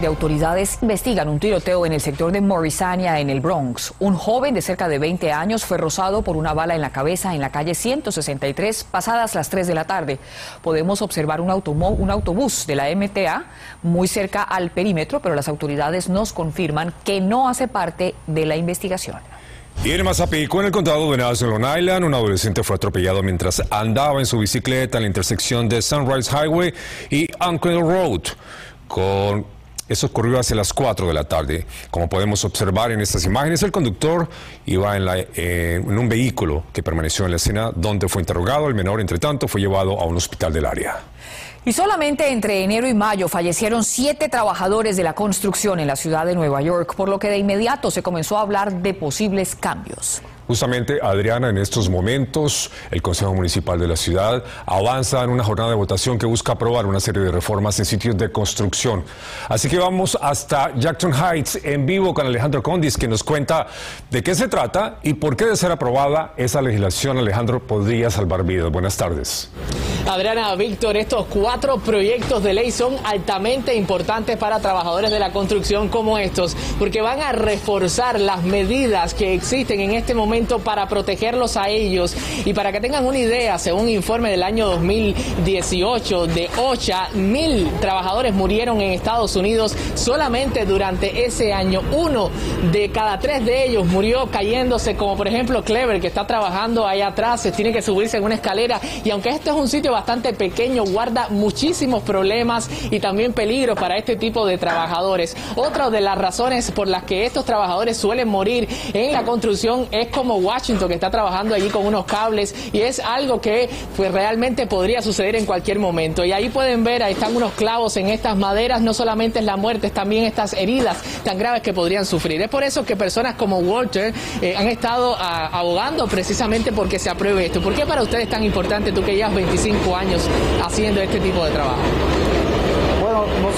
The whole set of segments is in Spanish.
de autoridades investigan un tiroteo en el sector de Morrisania, en el Bronx. Un joven de cerca de 20 años fue rozado por una bala en la cabeza en la calle 163 pasadas las 3 de la tarde. Podemos observar un, autobús de la MTA muy cerca al perímetro, pero las autoridades nos confirman que no hace parte de la investigación. Y en Mazapico, en el condado de Nassau Island, un adolescente fue atropellado mientras andaba en su bicicleta en la intersección de Sunrise Highway y Uncle Road con eso ocurrió hacia las 4 de la tarde. Como podemos observar en estas imágenes, el conductor iba en, en, un vehículo que permaneció en la escena donde fue interrogado. El menor, entre tanto, fue llevado a un hospital del área. Y solamente entre enero y mayo fallecieron siete trabajadores de la construcción en la ciudad de Nueva York, por lo que de inmediato se comenzó a hablar de posibles cambios. Justamente, Adriana, en estos momentos, el Consejo Municipal de la ciudad avanza en una jornada de votación que busca aprobar una serie de reformas en sitios de construcción. Así que vamos hasta Jackson Heights en vivo con Alejandro Condis, que nos cuenta de qué se trata y por qué de ser aprobada esa legislación, Alejandro, podría salvar vidas. Buenas tardes. Adriana, Víctor, estos cuatro proyectos de ley son altamente importantes para trabajadores de la construcción como estos, porque van a reforzar las medidas que existen en este momento para protegerlos a ellos. Y para que tengan una idea, según un informe del año 2018 de OCHA, mil trabajadores murieron en Estados Unidos solamente durante ese año. Uno de cada tres de ellos murió cayéndose, como por ejemplo Clever, que está trabajando ahí atrás, se tiene que subirse en una escalera. Y aunque este es un sitio bastante pequeño, guarda muchísimos problemas y también peligros para este tipo de trabajadores. Otra de las razones por las que estos trabajadores suelen morir en la construcción es como Washington que está trabajando allí con unos cables y es algo que pues realmente podría suceder en cualquier momento. Y ahí pueden ver, ahí están unos clavos en estas maderas, no solamente es la muerte, es también estas heridas tan graves que podrían sufrir. Es por eso que personas como Walter eh, han estado ah, abogando precisamente porque se apruebe esto. ¿Por qué para ustedes es tan importante tú que llevas 25 años haciendo este tipo de trabajo?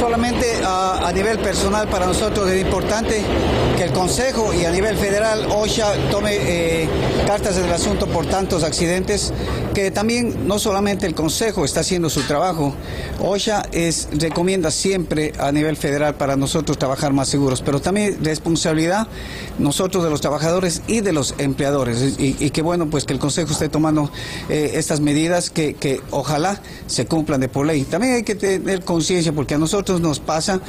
Solamente a, nivel personal para nosotros es importante que el Consejo y a nivel federal OSHA tome eh, cartas en el asunto por tantos accidentes, que también no solamente el Consejo está haciendo su trabajo, OSHA es, recomienda siempre a nivel federal para nosotros trabajar más seguros, pero también responsabilidad nosotros de los trabajadores y de los empleadores. Y, que bueno, pues que el Consejo esté tomando eh, estas medidas que, que ojalá se cumplan de por ley. También hay que tener conciencia porque a nosotros nos pasa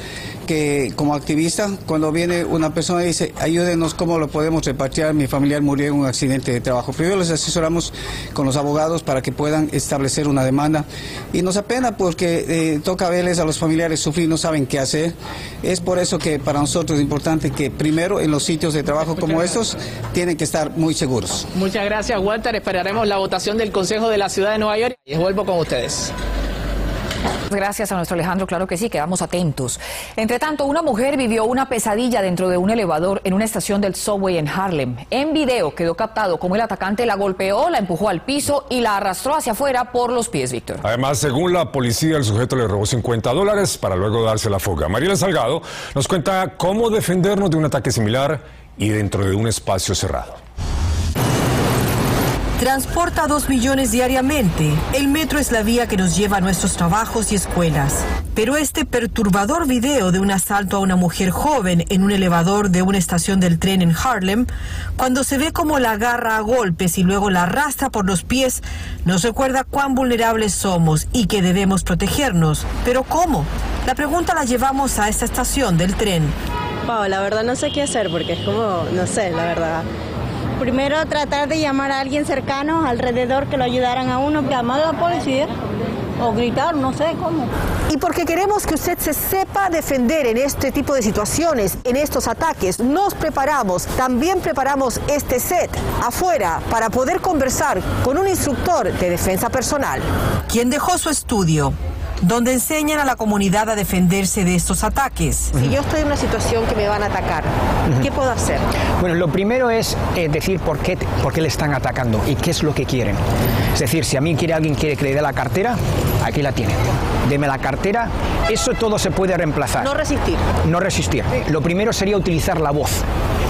que como activista, cuando viene una persona y dice, ayúdenos, ¿cómo lo podemos repartir? Mi familiar murió en un accidente de trabajo. Primero les asesoramos con los abogados para que puedan establecer una demanda. Y nos apena porque eh, toca verles a los familiares sufrir, no saben qué hacer. Es por eso que para nosotros es importante que primero en los sitios de trabajo como estos tienen que estar muy seguros. Muchas gracias, Walter. Esperaremos la votación del Consejo de la Ciudad de Nueva York y vuelvo con ustedes. Gracias a nuestro Alejandro, claro que sí, quedamos atentos. Entre tanto, una mujer vivió una pesadilla dentro de un elevador en una estación del subway en Harlem. En video quedó captado como el atacante la golpeó, la empujó al piso y la arrastró hacia afuera por los pies, Víctor. Además, según la policía, el sujeto le robó 50 dólares para luego darse la fuga. Mariela Salgado nos cuenta cómo defendernos de un ataque similar y dentro de un espacio cerrado transporta a dos millones diariamente. El metro es la vía que nos lleva a nuestros trabajos y escuelas. Pero este perturbador video de un asalto a una mujer joven en un elevador de una estación del tren en Harlem, cuando se ve como la agarra a golpes y luego la arrastra por los pies, nos recuerda cuán vulnerables somos y que debemos protegernos. Pero ¿cómo? La pregunta la llevamos a esta estación del tren. Wow, la verdad no sé qué hacer porque es como, no sé, la verdad primero tratar de llamar a alguien cercano alrededor que lo ayudaran a uno, llamar a la policía o gritar, no sé cómo. Y porque queremos que usted se sepa defender en este tipo de situaciones, en estos ataques, nos preparamos, también preparamos este set afuera para poder conversar con un instructor de defensa personal. Quien dejó su estudio donde enseñan a la comunidad a defenderse de estos ataques. Si yo estoy en una situación que me van a atacar, ¿qué puedo hacer? Bueno, lo primero es eh, decir por qué, por qué le están atacando y qué es lo que quieren. Es decir, si a mí quiere alguien quiere que le dé la cartera, aquí la tiene. Deme la cartera, eso todo se puede reemplazar. No resistir. No resistir. Lo primero sería utilizar la voz,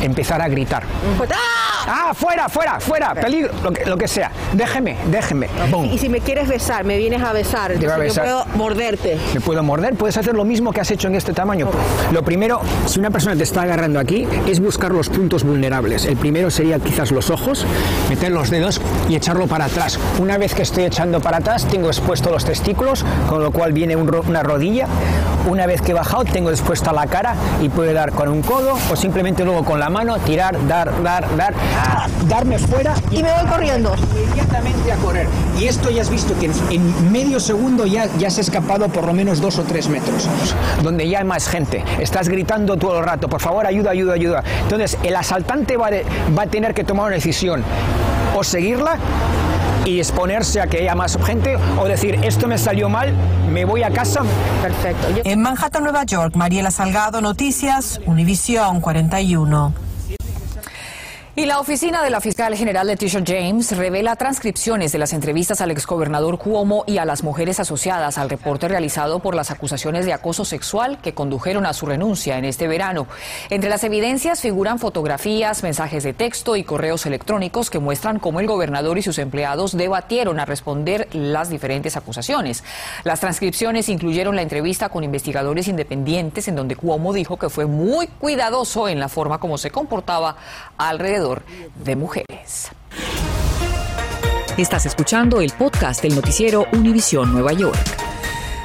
empezar a gritar. Pues, ¡ah! Ah, fuera, fuera, fuera, peligro, lo que, lo que sea. Déjeme, déjeme. Boom. Y si me quieres besar, me vienes a besar, Te va a entonces yo puedo morderte. Me puedo morder, puedes hacer lo mismo que has hecho en este tamaño. Lo primero, si una persona te está agarrando aquí, es buscar los puntos vulnerables. El primero sería quizás los ojos, meter los dedos y echarlo para atrás. Una vez que estoy echando para atrás, tengo expuesto los testículos, con lo cual viene un ro- una rodilla. Una vez que he bajado, tengo expuesta la cara y puedo dar con un codo o simplemente luego con la mano, tirar, dar, dar, dar, darme fuera Y me voy corriendo. inmediatamente a correr. Y esto ya has visto que en, en medio segundo ya, ya has escapado por lo menos dos o tres metros. Donde ya hay más gente. Estás gritando todo el rato, por favor, ayuda, ayuda, ayuda. Entonces, el asaltante va, de- va a tener que tomar una decisión. O seguirla y exponerse a que haya más gente, o decir, esto me salió mal, me voy a casa. Perfecto. En Manhattan, Nueva York, Mariela Salgado, Noticias, Univisión 41. Y la oficina de la fiscal general Leticia James revela transcripciones de las entrevistas al exgobernador Cuomo y a las mujeres asociadas al reporte realizado por las acusaciones de acoso sexual que condujeron a su renuncia en este verano. Entre las evidencias figuran fotografías, mensajes de texto y correos electrónicos que muestran cómo el gobernador y sus empleados debatieron a responder las diferentes acusaciones. Las transcripciones incluyeron la entrevista con investigadores independientes en donde Cuomo dijo que fue muy cuidadoso en la forma como se comportaba alrededor de mujeres. Estás escuchando el podcast del noticiero Univisión Nueva York.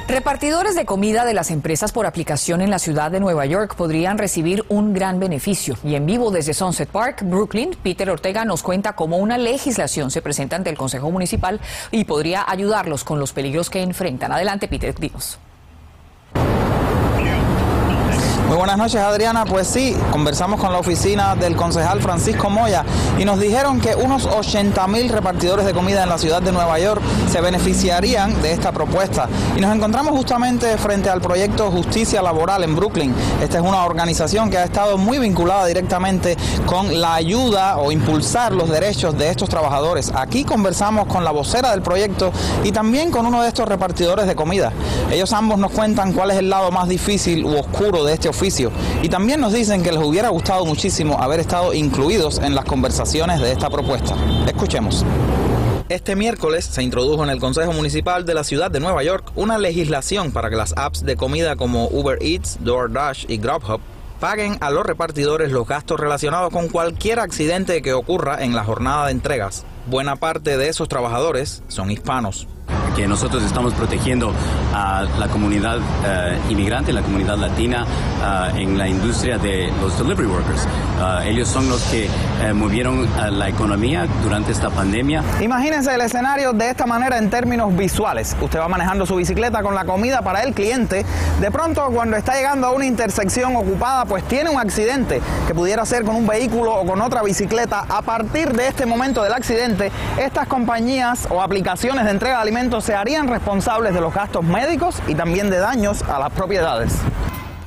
Repartidores de comida de las empresas por aplicación en la ciudad de Nueva York podrían recibir un gran beneficio. Y en vivo desde Sunset Park, Brooklyn, Peter Ortega nos cuenta cómo una legislación se presenta ante el Consejo Municipal y podría ayudarlos con los peligros que enfrentan. Adelante, Peter, dinos. Muy buenas noches, Adriana. Pues sí, conversamos con la oficina del concejal Francisco Moya y nos dijeron que unos 80 mil repartidores de comida en la ciudad de Nueva York se beneficiarían de esta propuesta. Y nos encontramos justamente frente al proyecto Justicia Laboral en Brooklyn. Esta es una organización que ha estado muy vinculada directamente con la ayuda o impulsar los derechos de estos trabajadores. Aquí conversamos con la vocera del proyecto y también con uno de estos repartidores de comida. Ellos ambos nos cuentan cuál es el lado más difícil u oscuro de este oficio y también nos dicen que les hubiera gustado muchísimo haber estado incluidos en las conversaciones de esta propuesta. Escuchemos. Este miércoles se introdujo en el Consejo Municipal de la ciudad de Nueva York una legislación para que las apps de comida como Uber Eats, DoorDash y Grubhub paguen a los repartidores los gastos relacionados con cualquier accidente que ocurra en la jornada de entregas. Buena parte de esos trabajadores son hispanos. Que nosotros estamos protegiendo a la comunidad eh, inmigrante, la comunidad latina eh, en la industria de los delivery workers. Eh, ellos son los que movieron la economía durante esta pandemia. Imagínense el escenario de esta manera en términos visuales. Usted va manejando su bicicleta con la comida para el cliente. De pronto, cuando está llegando a una intersección ocupada, pues tiene un accidente que pudiera ser con un vehículo o con otra bicicleta. A partir de este momento del accidente, estas compañías o aplicaciones de entrega de alimentos se harían responsables de los gastos médicos y también de daños a las propiedades.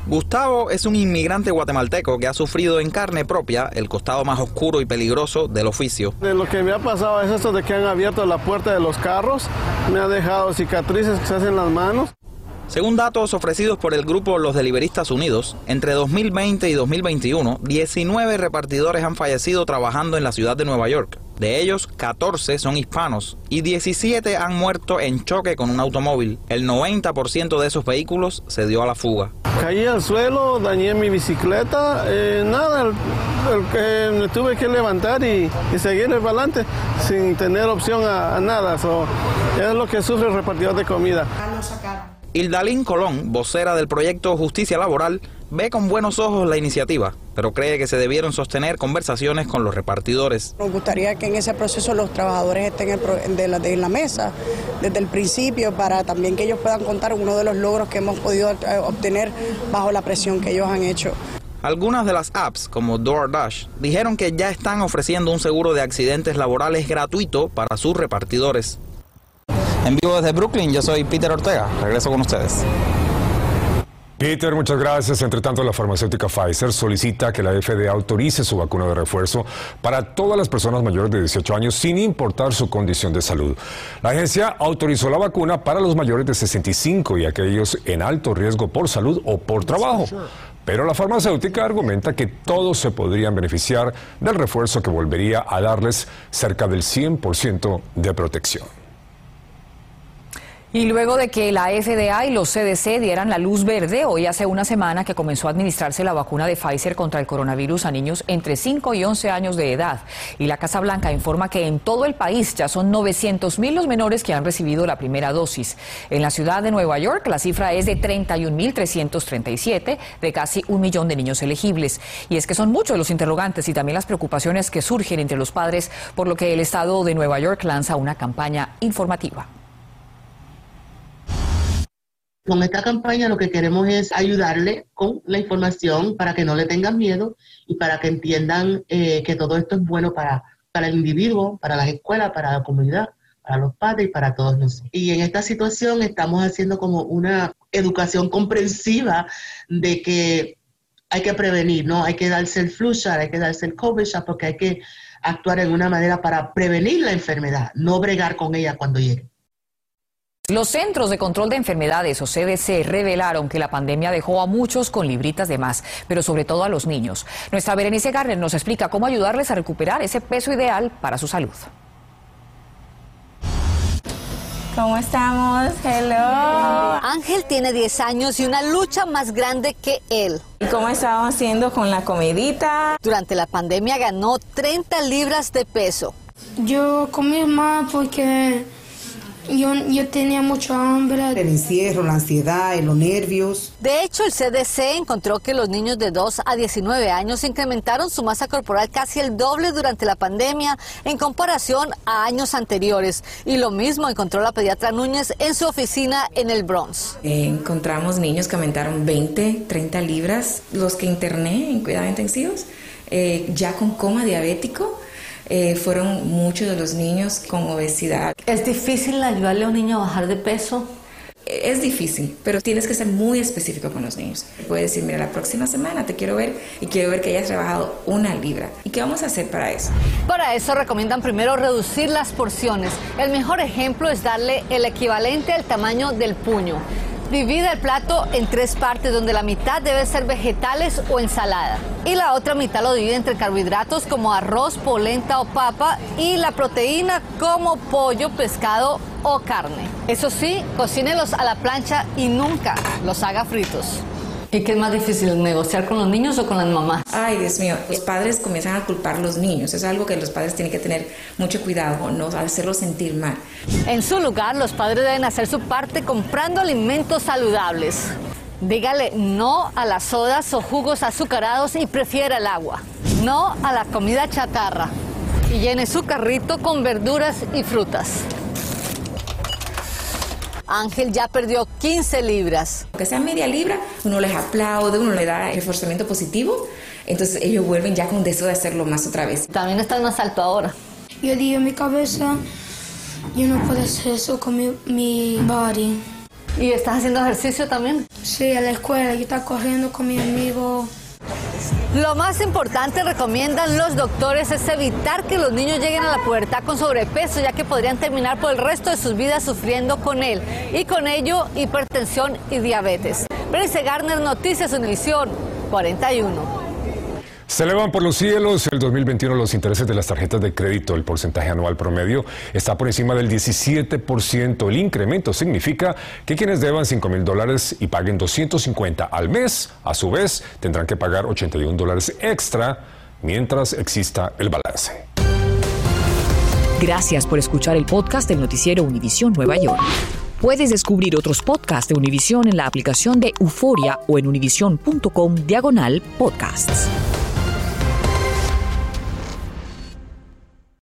Gustavo es un inmigrante guatemalteco que ha sufrido en carne propia el costado más oscuro y peligroso del oficio. De lo que me ha pasado es esto de que han abierto la puerta de los carros, me ha dejado cicatrices que se hacen en las manos. Según datos ofrecidos por el grupo Los Deliveristas Unidos, entre 2020 y 2021, 19 repartidores han fallecido trabajando en la ciudad de Nueva York. De ellos, 14 son hispanos y 17 han muerto en choque con un automóvil. El 90% de esos vehículos se dio a la fuga. Caí al suelo, dañé mi bicicleta, eh, nada, el, me tuve que levantar y, y seguir para adelante sin tener opción a, a nada. So, es lo que sufre el repartidor de comida. Hildalín Colón, vocera del proyecto Justicia Laboral, ve con buenos ojos la iniciativa, pero cree que se debieron sostener conversaciones con los repartidores. Nos gustaría que en ese proceso los trabajadores estén en, la mesa desde el principio para también que ellos puedan contar uno de los logros que hemos podido eh, obtener bajo la presión que ellos han hecho. Algunas de las apps, como DoorDash, dijeron que ya están ofreciendo un seguro de accidentes laborales gratuito para sus repartidores. En vivo desde Brooklyn, yo soy Peter Ortega. Regreso con ustedes. Peter, muchas gracias. Entre tanto, la farmacéutica Pfizer solicita que la FDA autorice su vacuna de refuerzo para todas las personas mayores de 18 años sin importar su condición de salud. La agencia autorizó la vacuna para los mayores de 65 y aquellos en alto riesgo por salud o por trabajo. Pero la farmacéutica argumenta que todos se podrían beneficiar del refuerzo que volvería a darles cerca del 100% de protección. Y luego de que la FDA y los CDC dieran la luz verde, hoy hace una semana que comenzó a administrarse la vacuna de Pfizer contra el coronavirus a niños entre 5 y 11 años de edad. Y la Casa Blanca informa que en todo el país ya son 900 mil los menores que han recibido la primera dosis. En la ciudad de Nueva York la cifra es de 31.337 de casi un millón de niños elegibles. Y es que son muchos los interrogantes y también las preocupaciones que surgen entre los padres, por lo que el Estado de Nueva York lanza una campaña informativa. Con esta campaña lo que queremos es ayudarle con la información para que no le tengan miedo y para que entiendan eh, que todo esto es bueno para, para el individuo, para las escuelas, para la comunidad, para los padres y para todos nosotros. Y en esta situación estamos haciendo como una educación comprensiva de que hay que prevenir, ¿no? Hay que darse el flu hay que darse el COVID shot, porque hay que actuar en una manera para prevenir la enfermedad, no bregar con ella cuando llegue. Los Centros de Control de Enfermedades o CDC revelaron que la pandemia dejó a muchos con libritas de más, pero sobre todo a los niños. Nuestra Berenice Garner nos explica cómo ayudarles a recuperar ese peso ideal para su salud. ¿Cómo estamos? Hello. Ángel tiene 10 años y una lucha más grande que él. ¿Y cómo estamos haciendo con la comidita? Durante la pandemia ganó 30 libras de peso. Yo comí más porque yo, yo tenía mucha hambre. El encierro, la ansiedad y los nervios. De hecho, el CDC encontró que los niños de 2 a 19 años incrementaron su masa corporal casi el doble durante la pandemia en comparación a años anteriores. Y lo mismo encontró la pediatra Núñez en su oficina en el Bronx. Eh, encontramos niños que aumentaron 20, 30 libras, los que interné en cuidados intensivos, eh, ya con coma diabético eh, fueron muchos de los niños con obesidad. ¿Es difícil ayudarle a un niño a bajar de peso? Es difícil, pero tienes que ser muy específico con los niños. Puedes decir, mira, la próxima semana te quiero ver y quiero ver que hayas rebajado una libra. ¿Y qué vamos a hacer para eso? Para eso recomiendan primero reducir las porciones. El mejor ejemplo es darle el equivalente al tamaño del puño. Divide el plato en tres partes donde la mitad debe ser vegetales o ensalada y la otra mitad lo divide entre carbohidratos como arroz, polenta o papa y la proteína como pollo, pescado o carne. Eso sí, cocínelos a la plancha y nunca los haga fritos. ¿Y qué es más difícil, negociar con los niños o con las mamás? Ay, Dios mío, los padres comienzan a culpar a los niños. Es algo que los padres tienen que tener mucho cuidado, no hacerlos sentir mal. En su lugar, los padres deben hacer su parte comprando alimentos saludables. Dígale no a las sodas o jugos azucarados y prefiera el agua. No a la comida chatarra. Y llene su carrito con verduras y frutas. Ángel ya perdió 15 libras. Aunque sea media libra, uno les aplaude, uno le da reforzamiento positivo, entonces ellos vuelven ya con deseo de hacerlo más otra vez. También está más alto ahora. Yo digo en mi cabeza, yo no puedo hacer eso con mi, mi body. ¿Y estás haciendo ejercicio también? Sí, a la escuela, yo estaba corriendo con mi amigo. Lo más importante, recomiendan los doctores, es evitar que los niños lleguen a la pubertad con sobrepeso, ya que podrían terminar por el resto de sus vidas sufriendo con él y con ello hipertensión y diabetes. Berenice Garner, Noticias Univisión 41. Se elevan por los cielos. El 2021 los intereses de las tarjetas de crédito, el porcentaje anual promedio está por encima del 17%. El incremento significa que quienes deban 5 mil dólares y paguen 250 al mes, a su vez tendrán que pagar 81 dólares extra mientras exista el balance. Gracias por escuchar el podcast del noticiero Univisión Nueva York. Puedes descubrir otros podcasts de Univisión en la aplicación de Euforia o en univision.com diagonal podcasts.